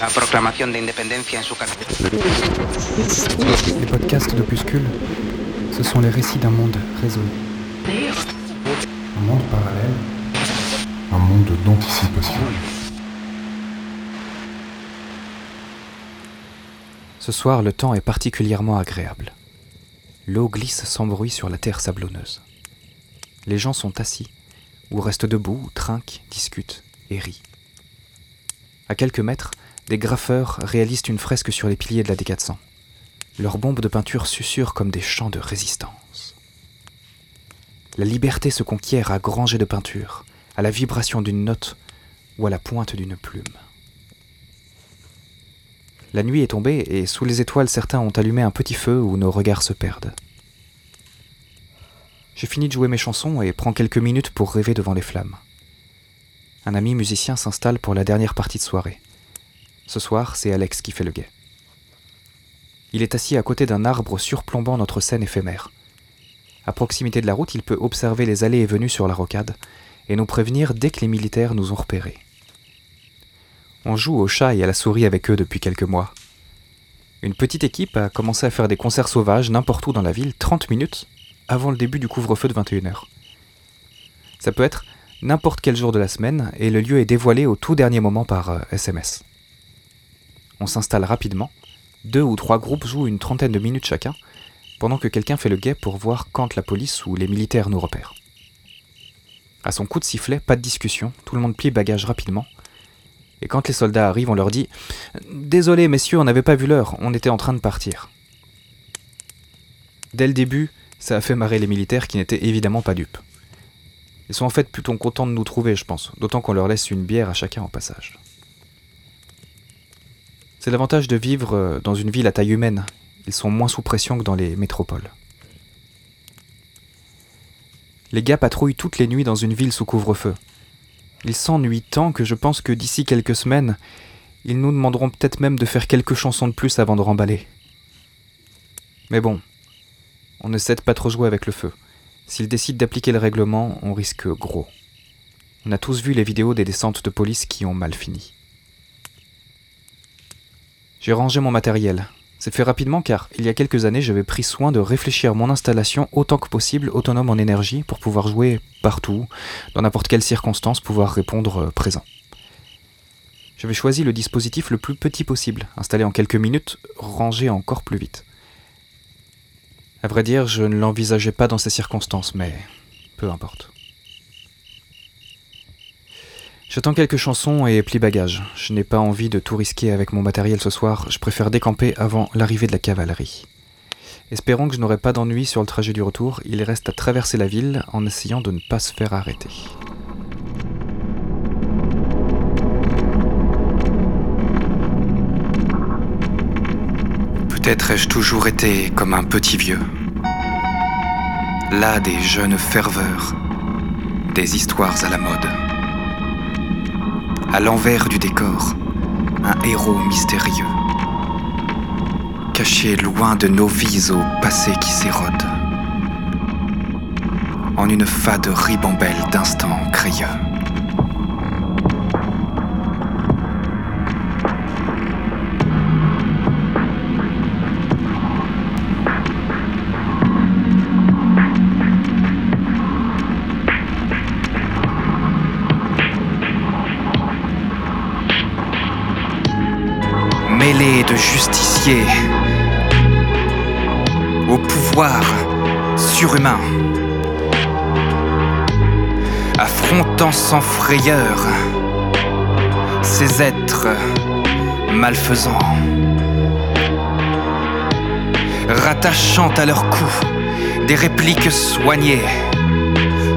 La proclamación de independencia en su Les podcasts d'Opuscule, ce sont les récits d'un monde résolu. Un monde parallèle. Un monde d'anticipation. Ce soir, le temps est particulièrement agréable. L'eau glisse sans bruit sur la terre sablonneuse. Les gens sont assis, ou restent debout, ou trinquent, discutent et rient. À quelques mètres, des graffeurs réalisent une fresque sur les piliers de la D400. Leurs bombes de peinture susurrent comme des chants de résistance. La liberté se conquiert à grands jets de peinture, à la vibration d'une note ou à la pointe d'une plume. La nuit est tombée et sous les étoiles certains ont allumé un petit feu où nos regards se perdent. J'ai fini de jouer mes chansons et prends quelques minutes pour rêver devant les flammes. Un ami musicien s'installe pour la dernière partie de soirée. Ce soir, c'est Alex qui fait le guet. Il est assis à côté d'un arbre surplombant notre scène éphémère. À proximité de la route, il peut observer les allées et venues sur la rocade et nous prévenir dès que les militaires nous ont repérés. On joue au chat et à la souris avec eux depuis quelques mois. Une petite équipe a commencé à faire des concerts sauvages n'importe où dans la ville 30 minutes avant le début du couvre-feu de 21h. Ça peut être n'importe quel jour de la semaine et le lieu est dévoilé au tout dernier moment par euh, SMS. On s'installe rapidement, deux ou trois groupes jouent une trentaine de minutes chacun, pendant que quelqu'un fait le guet pour voir quand la police ou les militaires nous repèrent. À son coup de sifflet, pas de discussion, tout le monde plie bagage rapidement, et quand les soldats arrivent, on leur dit Désolé, messieurs, on n'avait pas vu l'heure, on était en train de partir. Dès le début, ça a fait marrer les militaires qui n'étaient évidemment pas dupes. Ils sont en fait plutôt contents de nous trouver, je pense, d'autant qu'on leur laisse une bière à chacun en passage. C'est l'avantage de vivre euh, dans une ville à taille humaine. Ils sont moins sous pression que dans les métropoles. Les gars patrouillent toutes les nuits dans une ville sous couvre-feu. Ils s'ennuient tant que je pense que d'ici quelques semaines, ils nous demanderont peut-être même de faire quelques chansons de plus avant de remballer. Mais bon, on ne cède pas trop jouer avec le feu. S'ils décident d'appliquer le règlement, on risque gros. On a tous vu les vidéos des descentes de police qui ont mal fini. J'ai rangé mon matériel. C'est fait rapidement car, il y a quelques années, j'avais pris soin de réfléchir mon installation autant que possible autonome en énergie pour pouvoir jouer partout, dans n'importe quelle circonstance, pouvoir répondre euh, présent. J'avais choisi le dispositif le plus petit possible, installé en quelques minutes, rangé encore plus vite. À vrai dire, je ne l'envisageais pas dans ces circonstances, mais peu importe. J'attends quelques chansons et plie bagages. Je n'ai pas envie de tout risquer avec mon matériel ce soir, je préfère décamper avant l'arrivée de la cavalerie. Espérons que je n'aurai pas d'ennui sur le trajet du retour, il reste à traverser la ville en essayant de ne pas se faire arrêter. Peut-être ai-je toujours été comme un petit vieux. Là des jeunes ferveurs, des histoires à la mode. À l'envers du décor, un héros mystérieux. Caché loin de nos vies au passé qui s'érode. En une fade ribambelle d'instants crayeux. De justiciers au pouvoir surhumain, affrontant sans frayeur ces êtres malfaisants, rattachant à leur cou des répliques soignées,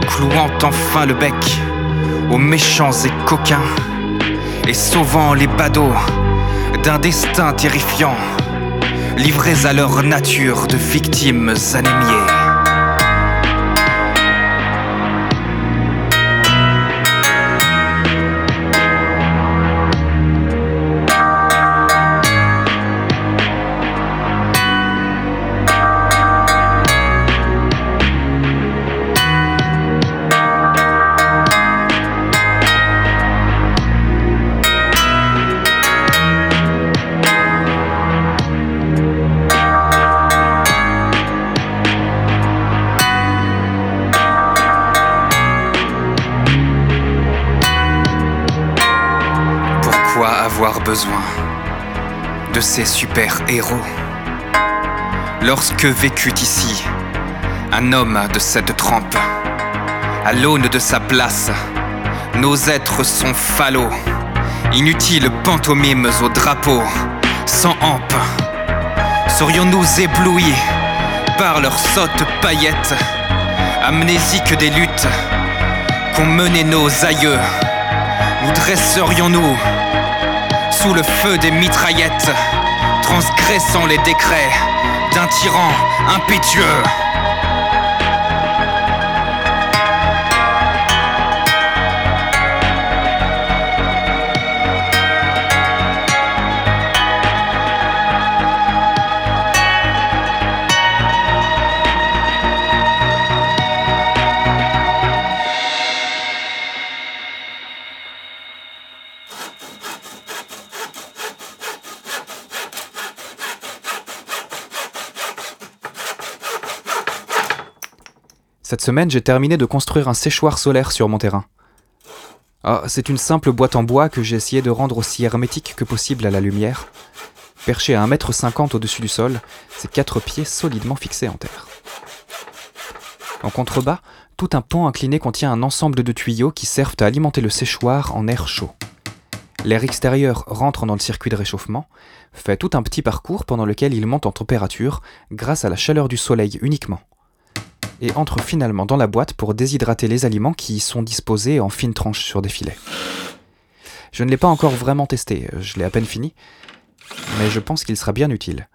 clouant enfin le bec aux méchants et coquins, et sauvant les badauds d'un destin terrifiant, livrés à leur nature de victimes anémiées. De ces super-héros. Lorsque vécut ici un homme de cette trempe, à l'aune de sa place, nos êtres sont falots, inutiles pantomimes au drapeau, sans hampe. Serions-nous éblouis par leurs sottes paillettes, amnésiques des luttes qu'ont menées nos aïeux? Nous dresserions-nous sous le feu des mitraillettes, transgressant les décrets d'un tyran impétueux semaine, j'ai terminé de construire un séchoir solaire sur mon terrain. Ah, c'est une simple boîte en bois que j'ai essayé de rendre aussi hermétique que possible à la lumière. Perché à 1m50 au-dessus du sol, ses quatre pieds solidement fixés en terre. En contrebas, tout un pan incliné contient un ensemble de tuyaux qui servent à alimenter le séchoir en air chaud. L'air extérieur rentre dans le circuit de réchauffement, fait tout un petit parcours pendant lequel il monte en température grâce à la chaleur du soleil uniquement et entre finalement dans la boîte pour déshydrater les aliments qui y sont disposés en fines tranches sur des filets. Je ne l'ai pas encore vraiment testé, je l'ai à peine fini, mais je pense qu'il sera bien utile.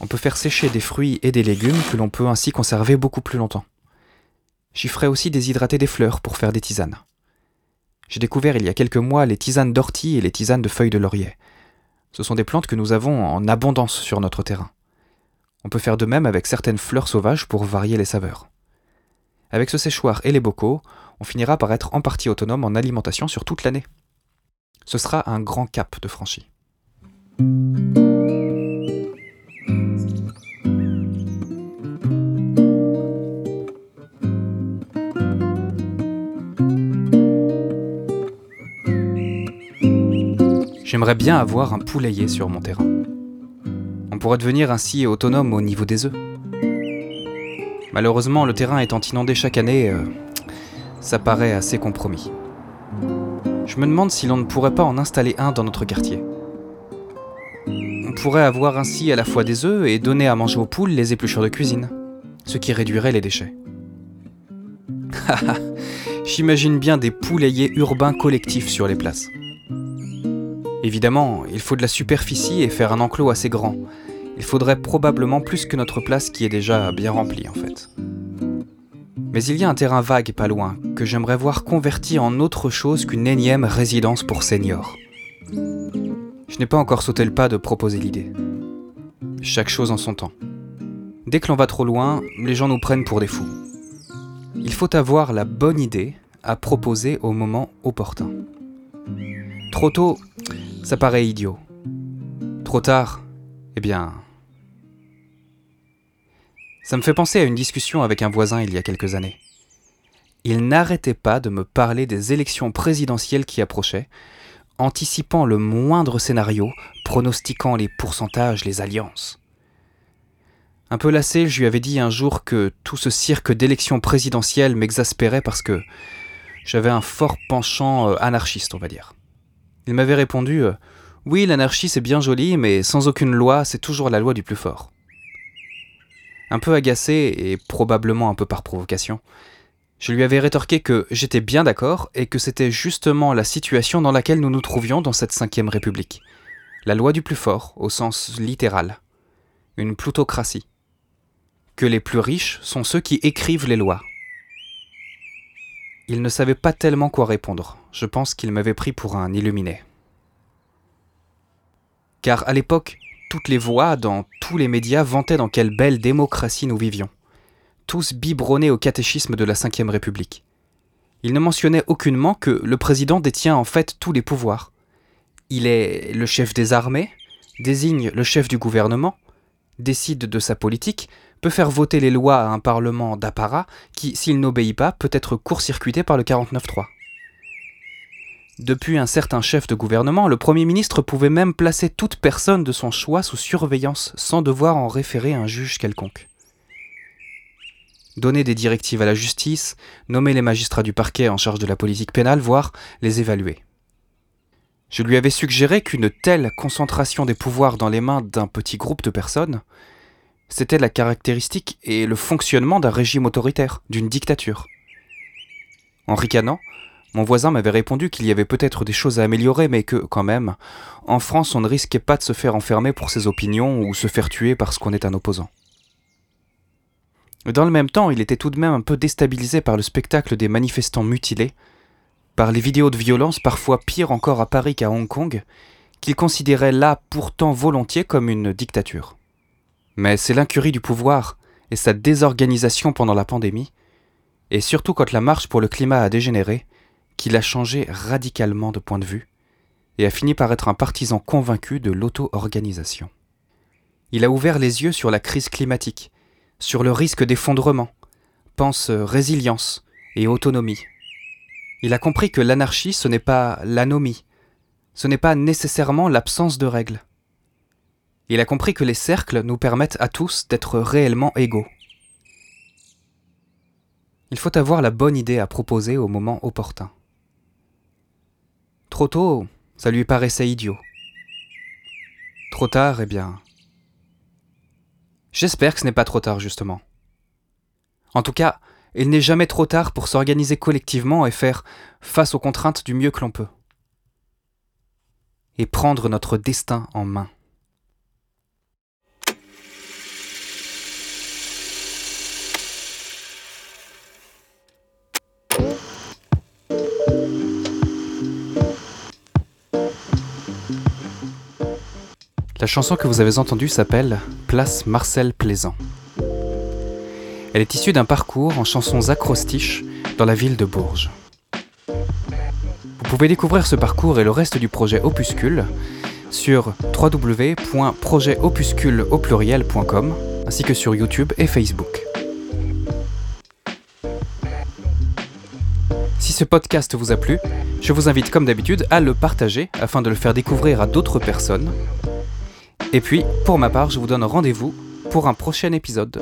On peut faire sécher des fruits et des légumes que l'on peut ainsi conserver beaucoup plus longtemps. J'y ferai aussi déshydrater des fleurs pour faire des tisanes. J'ai découvert il y a quelques mois les tisanes d'ortie et les tisanes de feuilles de laurier. Ce sont des plantes que nous avons en abondance sur notre terrain. On peut faire de même avec certaines fleurs sauvages pour varier les saveurs. Avec ce séchoir et les bocaux, on finira par être en partie autonome en alimentation sur toute l'année. Ce sera un grand cap de franchi. J'aimerais bien avoir un poulailler sur mon terrain. On pourrait devenir ainsi autonome au niveau des œufs. Malheureusement, le terrain étant inondé chaque année, euh, ça paraît assez compromis. Je me demande si l'on ne pourrait pas en installer un dans notre quartier. On pourrait avoir ainsi à la fois des œufs et donner à manger aux poules les épluchures de cuisine, ce qui réduirait les déchets. J'imagine bien des poulaillers urbains collectifs sur les places. Évidemment, il faut de la superficie et faire un enclos assez grand, il faudrait probablement plus que notre place qui est déjà bien remplie en fait. Mais il y a un terrain vague pas loin que j'aimerais voir converti en autre chose qu'une énième résidence pour seniors. Je n'ai pas encore sauté le pas de proposer l'idée. Chaque chose en son temps. Dès que l'on va trop loin, les gens nous prennent pour des fous. Il faut avoir la bonne idée à proposer au moment opportun. Trop tôt, ça paraît idiot. Trop tard, eh bien, ça me fait penser à une discussion avec un voisin il y a quelques années. Il n'arrêtait pas de me parler des élections présidentielles qui approchaient, anticipant le moindre scénario, pronostiquant les pourcentages, les alliances. Un peu lassé, je lui avais dit un jour que tout ce cirque d'élections présidentielles m'exaspérait parce que j'avais un fort penchant euh, anarchiste, on va dire. Il m'avait répondu euh, Oui, l'anarchie c'est bien joli, mais sans aucune loi, c'est toujours la loi du plus fort. Un peu agacé, et probablement un peu par provocation, je lui avais rétorqué que j'étais bien d'accord et que c'était justement la situation dans laquelle nous nous trouvions dans cette cinquième république. La loi du plus fort, au sens littéral. Une plutocratie. Que les plus riches sont ceux qui écrivent les lois. Il ne savait pas tellement quoi répondre. Je pense qu'il m'avait pris pour un illuminé. Car à l'époque, toutes les voix dans tous les médias vantaient dans quelle belle démocratie nous vivions. Tous biberonnés au catéchisme de la Ve République. Ils ne mentionnaient aucunement que le président détient en fait tous les pouvoirs. Il est le chef des armées, désigne le chef du gouvernement, décide de sa politique, peut faire voter les lois à un parlement d'apparat qui, s'il n'obéit pas, peut être court-circuité par le 49-3. Depuis un certain chef de gouvernement, le Premier ministre pouvait même placer toute personne de son choix sous surveillance sans devoir en référer un juge quelconque. Donner des directives à la justice, nommer les magistrats du parquet en charge de la politique pénale, voire les évaluer. Je lui avais suggéré qu'une telle concentration des pouvoirs dans les mains d'un petit groupe de personnes, c'était la caractéristique et le fonctionnement d'un régime autoritaire, d'une dictature. En ricanant, mon voisin m'avait répondu qu'il y avait peut-être des choses à améliorer, mais que, quand même, en France, on ne risquait pas de se faire enfermer pour ses opinions ou se faire tuer parce qu'on est un opposant. Dans le même temps, il était tout de même un peu déstabilisé par le spectacle des manifestants mutilés, par les vidéos de violence, parfois pires encore à Paris qu'à Hong Kong, qu'il considérait là pourtant volontiers comme une dictature. Mais c'est l'incurie du pouvoir et sa désorganisation pendant la pandémie, et surtout quand la marche pour le climat a dégénéré, qu'il a changé radicalement de point de vue, et a fini par être un partisan convaincu de l'auto-organisation. Il a ouvert les yeux sur la crise climatique, sur le risque d'effondrement, pense résilience et autonomie. Il a compris que l'anarchie, ce n'est pas l'anomie, ce n'est pas nécessairement l'absence de règles. Il a compris que les cercles nous permettent à tous d'être réellement égaux. Il faut avoir la bonne idée à proposer au moment opportun. Trop tôt, ça lui paraissait idiot. Trop tard, eh bien. J'espère que ce n'est pas trop tard, justement. En tout cas, il n'est jamais trop tard pour s'organiser collectivement et faire face aux contraintes du mieux que l'on peut. Et prendre notre destin en main. La chanson que vous avez entendue s'appelle Place Marcel Plaisant. Elle est issue d'un parcours en chansons acrostiches dans la ville de Bourges. Vous pouvez découvrir ce parcours et le reste du projet Opuscule sur www.projetopuscule au pluriel.com ainsi que sur YouTube et Facebook. Si ce podcast vous a plu, je vous invite comme d'habitude à le partager afin de le faire découvrir à d'autres personnes et puis, pour ma part, je vous donne rendez-vous pour un prochain épisode.